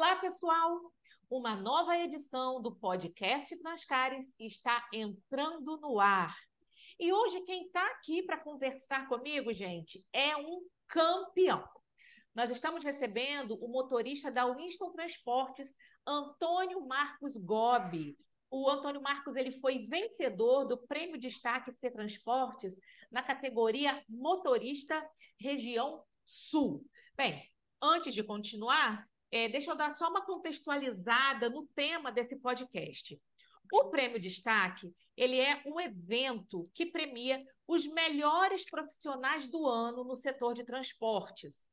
Olá, pessoal! Uma nova edição do podcast Transcares está entrando no ar. E hoje quem está aqui para conversar comigo, gente, é um campeão. Nós estamos recebendo o motorista da Winston Transportes, Antônio Marcos Gobi. O Antônio Marcos ele foi vencedor do Prêmio Destaque C Transportes na categoria Motorista Região Sul. Bem, antes de continuar, é, deixa eu dar só uma contextualizada no tema desse podcast. O Prêmio Destaque, ele é um evento que premia os melhores profissionais do ano no setor de transportes.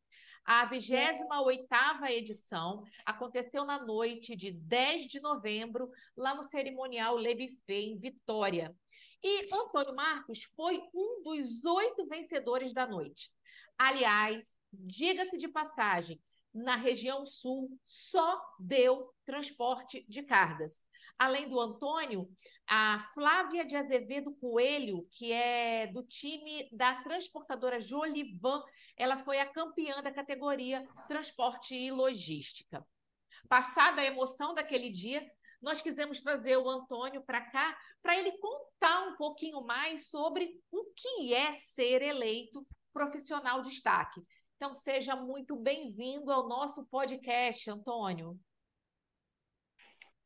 A 28ª edição aconteceu na noite de 10 de novembro, lá no cerimonial Lebifé, em Vitória. E Antônio Marcos foi um dos oito vencedores da noite. Aliás, diga-se de passagem, na região sul só deu transporte de cargas. Além do Antônio, a Flávia de Azevedo Coelho, que é do time da transportadora Jolivan, ela foi a campeã da categoria Transporte e Logística. Passada a emoção daquele dia, nós quisemos trazer o Antônio para cá para ele contar um pouquinho mais sobre o que é ser eleito profissional destaque. Então, seja muito bem-vindo ao nosso podcast, Antônio.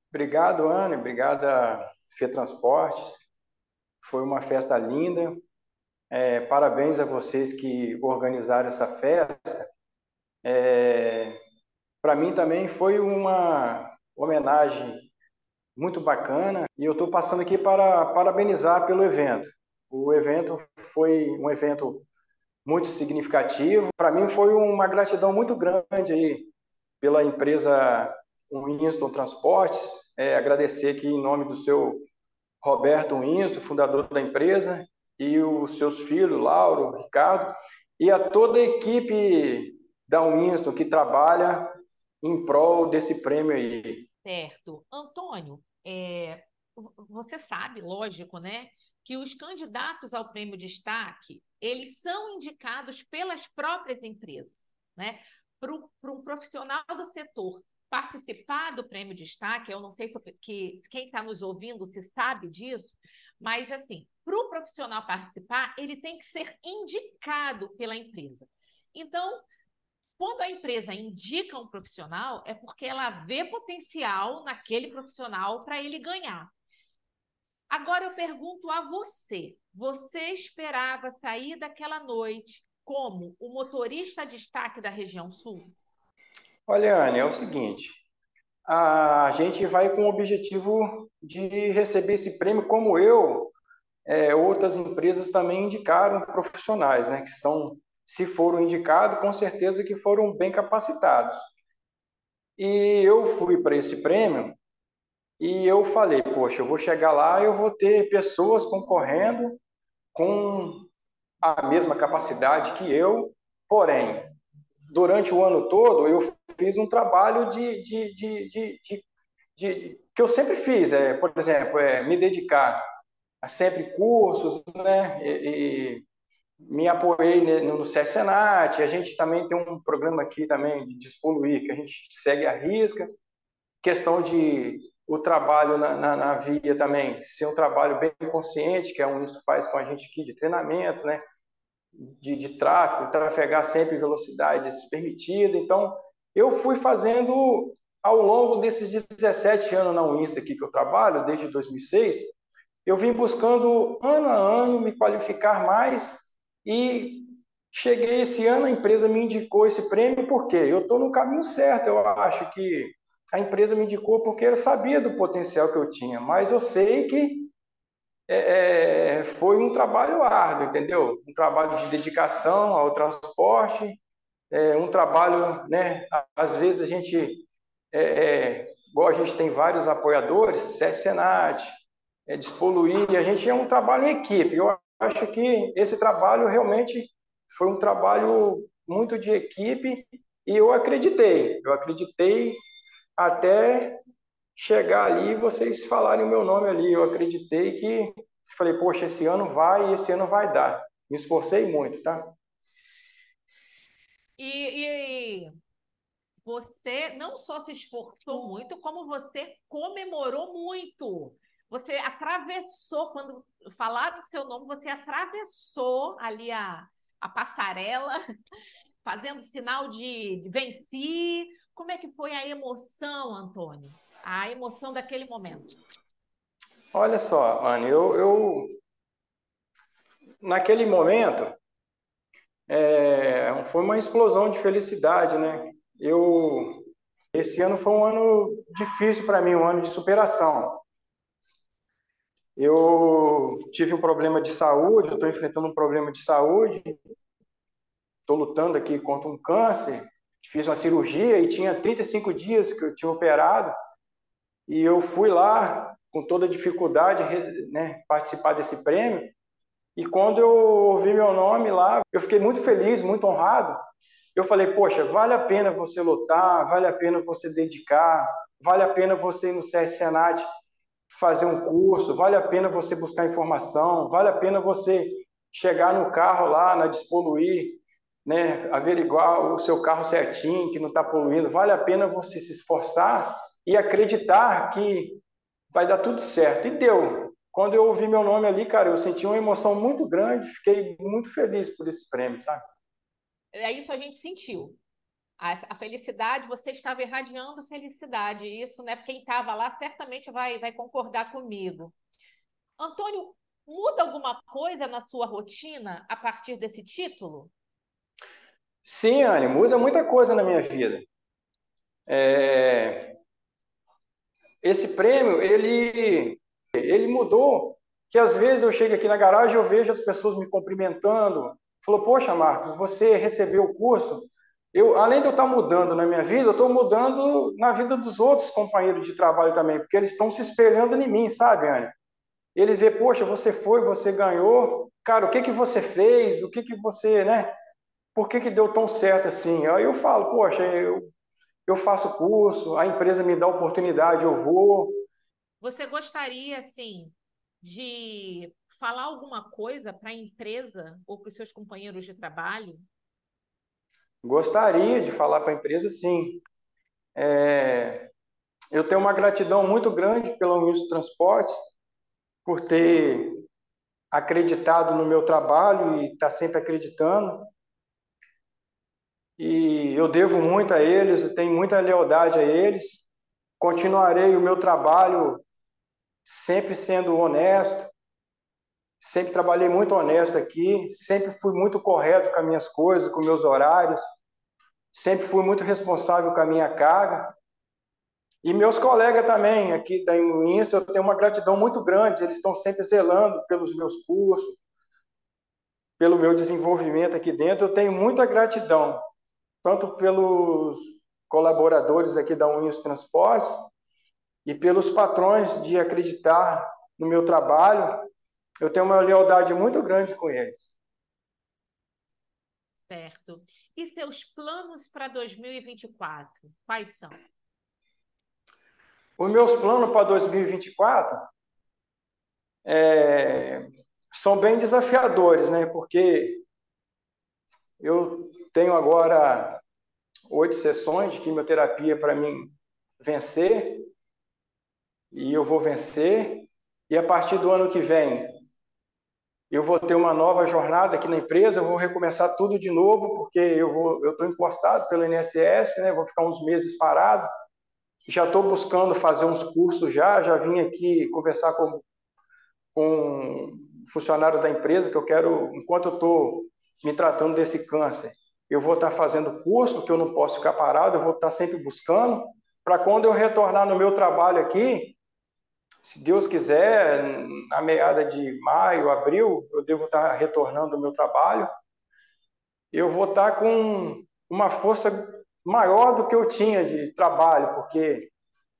Obrigado, Ana. Obrigada, Fê Transportes. Foi uma festa linda. É, parabéns a vocês que organizaram essa festa. É, Para mim também foi uma homenagem muito bacana e eu estou passando aqui para parabenizar pelo evento. O evento foi um evento muito significativo. Para mim foi uma gratidão muito grande aí pela empresa Winston Transportes, é, agradecer aqui em nome do seu Roberto Winston, fundador da empresa, e os seus filhos, Lauro, Ricardo, e a toda a equipe da Winston que trabalha em prol desse prêmio aí. Certo. Antônio, é, você sabe, lógico, né, que os candidatos ao prêmio destaque, eles são indicados pelas próprias empresas, né? Para um profissional do setor participar do prêmio destaque, eu não sei se que, quem está nos ouvindo se sabe disso, mas assim, para o profissional participar, ele tem que ser indicado pela empresa. Então, quando a empresa indica um profissional, é porque ela vê potencial naquele profissional para ele ganhar. Agora eu pergunto a você: você esperava sair daquela noite como o motorista destaque da região sul? Olha, Anne, é o seguinte: a gente vai com o objetivo de receber esse prêmio, como eu, é, outras empresas também indicaram profissionais, né? Que são, se foram indicados, com certeza que foram bem capacitados. E eu fui para esse prêmio e eu falei, poxa, eu vou chegar lá eu vou ter pessoas concorrendo com a mesma capacidade que eu, porém, durante o ano todo eu fiz um trabalho de, de, de, de, que eu sempre fiz, é, por exemplo, é, me dedicar a sempre cursos, né, e, e me apoiei no, no CESENAT, a gente também tem um programa aqui também de despoluir, que a gente segue a risca, questão de o trabalho na, na, na, via também ser um trabalho bem consciente, que é um isso faz com a gente aqui de treinamento, né? De, de tráfego, trafegar sempre velocidades permitidas. Então, eu fui fazendo ao longo desses 17 anos na Uinsta aqui que eu trabalho, desde 2006, eu vim buscando ano a ano me qualificar mais e cheguei esse ano, a empresa me indicou esse prêmio, porque eu estou no caminho certo, eu acho que a empresa me indicou porque ela sabia do potencial que eu tinha, mas eu sei que é, é, foi um trabalho árduo, entendeu? Um trabalho de dedicação ao transporte, é, um trabalho, né? Às vezes a gente, é, é igual a gente tem vários apoiadores, Senat, é, Despoluir, a gente é um trabalho em equipe. Eu acho que esse trabalho realmente foi um trabalho muito de equipe e eu acreditei, eu acreditei até chegar ali e vocês falarem o meu nome ali. Eu acreditei que falei, poxa, esse ano vai e esse ano vai dar. Me esforcei muito, tá? E, e você não só se esforçou muito, como você comemorou muito. Você atravessou, quando falaram o seu nome, você atravessou ali a, a passarela, fazendo sinal de, de venci. Como é que foi a emoção, Antônio? A emoção daquele momento? Olha só, Anne, eu, eu naquele momento é, foi uma explosão de felicidade, né? Eu esse ano foi um ano difícil para mim, um ano de superação. Eu tive um problema de saúde, estou enfrentando um problema de saúde, estou lutando aqui contra um câncer, fiz uma cirurgia e tinha 35 dias que eu tinha operado, e eu fui lá com toda dificuldade né, participar desse prêmio, e quando eu ouvi meu nome lá, eu fiquei muito feliz, muito honrado. Eu falei, poxa, vale a pena você lutar, vale a pena você dedicar, vale a pena você ir no CS Senat fazer um curso, vale a pena você buscar informação, vale a pena você chegar no carro lá na Despoluir, né, averiguar o seu carro certinho, que não está poluindo, vale a pena você se esforçar e acreditar que vai dar tudo certo. E deu. Quando eu ouvi meu nome ali, cara, eu senti uma emoção muito grande, fiquei muito feliz por esse prêmio, sabe? É isso a gente sentiu. A, a felicidade, você estava irradiando felicidade. Isso, né? Quem estava lá certamente vai, vai concordar comigo. Antônio, muda alguma coisa na sua rotina a partir desse título? Sim, Anne, muda muita coisa na minha vida. É... Esse prêmio, ele ele mudou, que às vezes eu chego aqui na garagem eu vejo as pessoas me cumprimentando. Falou, poxa, Marcos, você recebeu o curso. Eu, além de eu estar mudando na minha vida, eu estou mudando na vida dos outros companheiros de trabalho também, porque eles estão se espelhando em mim, sabe, Anne? Eles vê, poxa, você foi, você ganhou, cara, o que que você fez, o que que você, né? Por que que deu tão certo assim? Aí eu falo, poxa, eu, eu faço curso, a empresa me dá oportunidade, eu vou, você gostaria, assim, de falar alguma coisa para a empresa ou para os seus companheiros de trabalho? Gostaria de falar para a empresa, sim. É... Eu tenho uma gratidão muito grande pela Unidos Transportes por ter acreditado no meu trabalho e está sempre acreditando. E eu devo muito a eles, tenho muita lealdade a eles. Continuarei o meu trabalho sempre sendo honesto, sempre trabalhei muito honesto aqui, sempre fui muito correto com as minhas coisas, com meus horários, sempre fui muito responsável com a minha carga. E meus colegas também aqui da Insta, eu tenho uma gratidão muito grande, eles estão sempre zelando pelos meus cursos, pelo meu desenvolvimento aqui dentro. Eu tenho muita gratidão, tanto pelos colaboradores aqui da Uninhos Transportes, e pelos patrões de acreditar no meu trabalho, eu tenho uma lealdade muito grande com eles. Certo. E seus planos para 2024, quais são? Os meus planos para 2024 é, são bem desafiadores, né? Porque eu tenho agora oito sessões de quimioterapia para mim vencer e eu vou vencer. E a partir do ano que vem, eu vou ter uma nova jornada aqui na empresa, eu vou recomeçar tudo de novo, porque eu vou, eu estou encostado pelo INSS, né? Vou ficar uns meses parado. Já estou buscando fazer uns cursos já, já vim aqui conversar com, com um funcionário da empresa que eu quero, enquanto eu estou me tratando desse câncer, eu vou estar fazendo curso, que eu não posso ficar parado, eu vou estar sempre buscando, para quando eu retornar no meu trabalho aqui, se Deus quiser, na meada de maio, abril, eu devo estar retornando ao meu trabalho. Eu vou estar com uma força maior do que eu tinha de trabalho, porque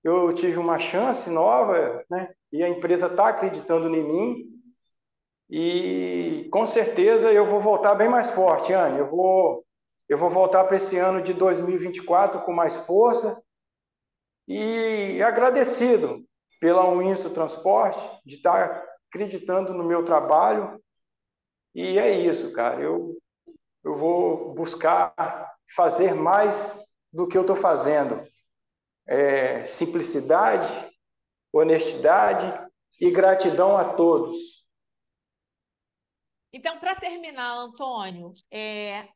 eu tive uma chance nova, né? E a empresa está acreditando em mim. E com certeza eu vou voltar bem mais forte, Anne. Eu vou, eu vou voltar para esse ano de 2024 com mais força e agradecido pela Winsto Transporte, de estar acreditando no meu trabalho. E é isso, cara. Eu, eu vou buscar fazer mais do que eu estou fazendo. É, simplicidade, honestidade e gratidão a todos. Então, para terminar, Antônio, é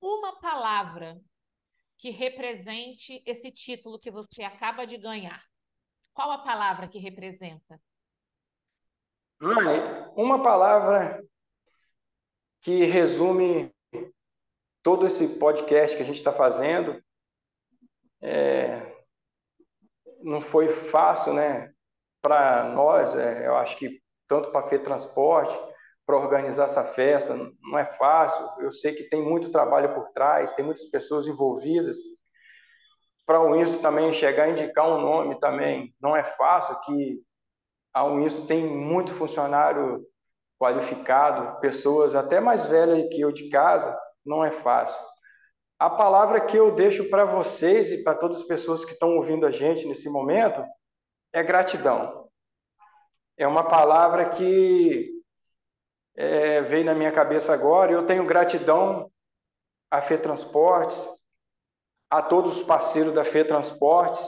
uma palavra que represente esse título que você acaba de ganhar. Qual a palavra que representa? Uma palavra que resume todo esse podcast que a gente está fazendo. É, não foi fácil, né? Para nós, é, eu acho que tanto para a Transporte, para organizar essa festa, não é fácil. Eu sei que tem muito trabalho por trás, tem muitas pessoas envolvidas. Para o isso também chegar a indicar um nome também não é fácil, que a Uninso tem muito funcionário qualificado, pessoas até mais velhas que eu de casa, não é fácil. A palavra que eu deixo para vocês e para todas as pessoas que estão ouvindo a gente nesse momento é gratidão. É uma palavra que é, veio na minha cabeça agora. Eu tenho gratidão à Fê Transportes, a todos os parceiros da Fê Transportes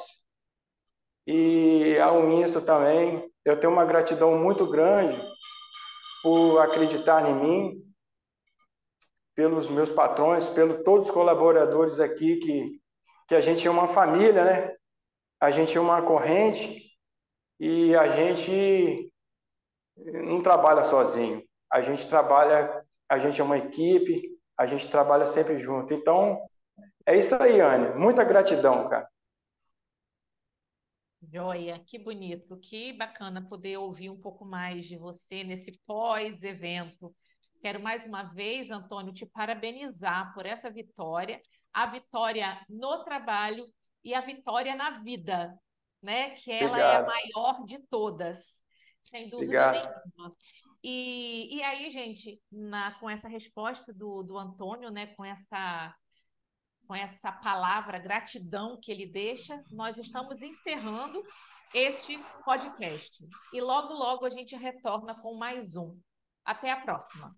e ao Insta também. Eu tenho uma gratidão muito grande por acreditar em mim, pelos meus patrões, pelos todos os colaboradores aqui, que, que a gente é uma família, né? A gente é uma corrente e a gente não trabalha sozinho. A gente trabalha, a gente é uma equipe, a gente trabalha sempre junto. Então, é isso aí, Anne. Muita gratidão, cara. Joia, que bonito, que bacana poder ouvir um pouco mais de você nesse pós-evento. Quero mais uma vez, Antônio, te parabenizar por essa vitória, a vitória no trabalho e a vitória na vida, né? Que ela Obrigado. é a maior de todas, sem dúvida Obrigado. nenhuma. E, e aí, gente, na, com essa resposta do, do Antônio, né, com essa com essa palavra gratidão que ele deixa, nós estamos encerrando este podcast. E logo, logo a gente retorna com mais um. Até a próxima.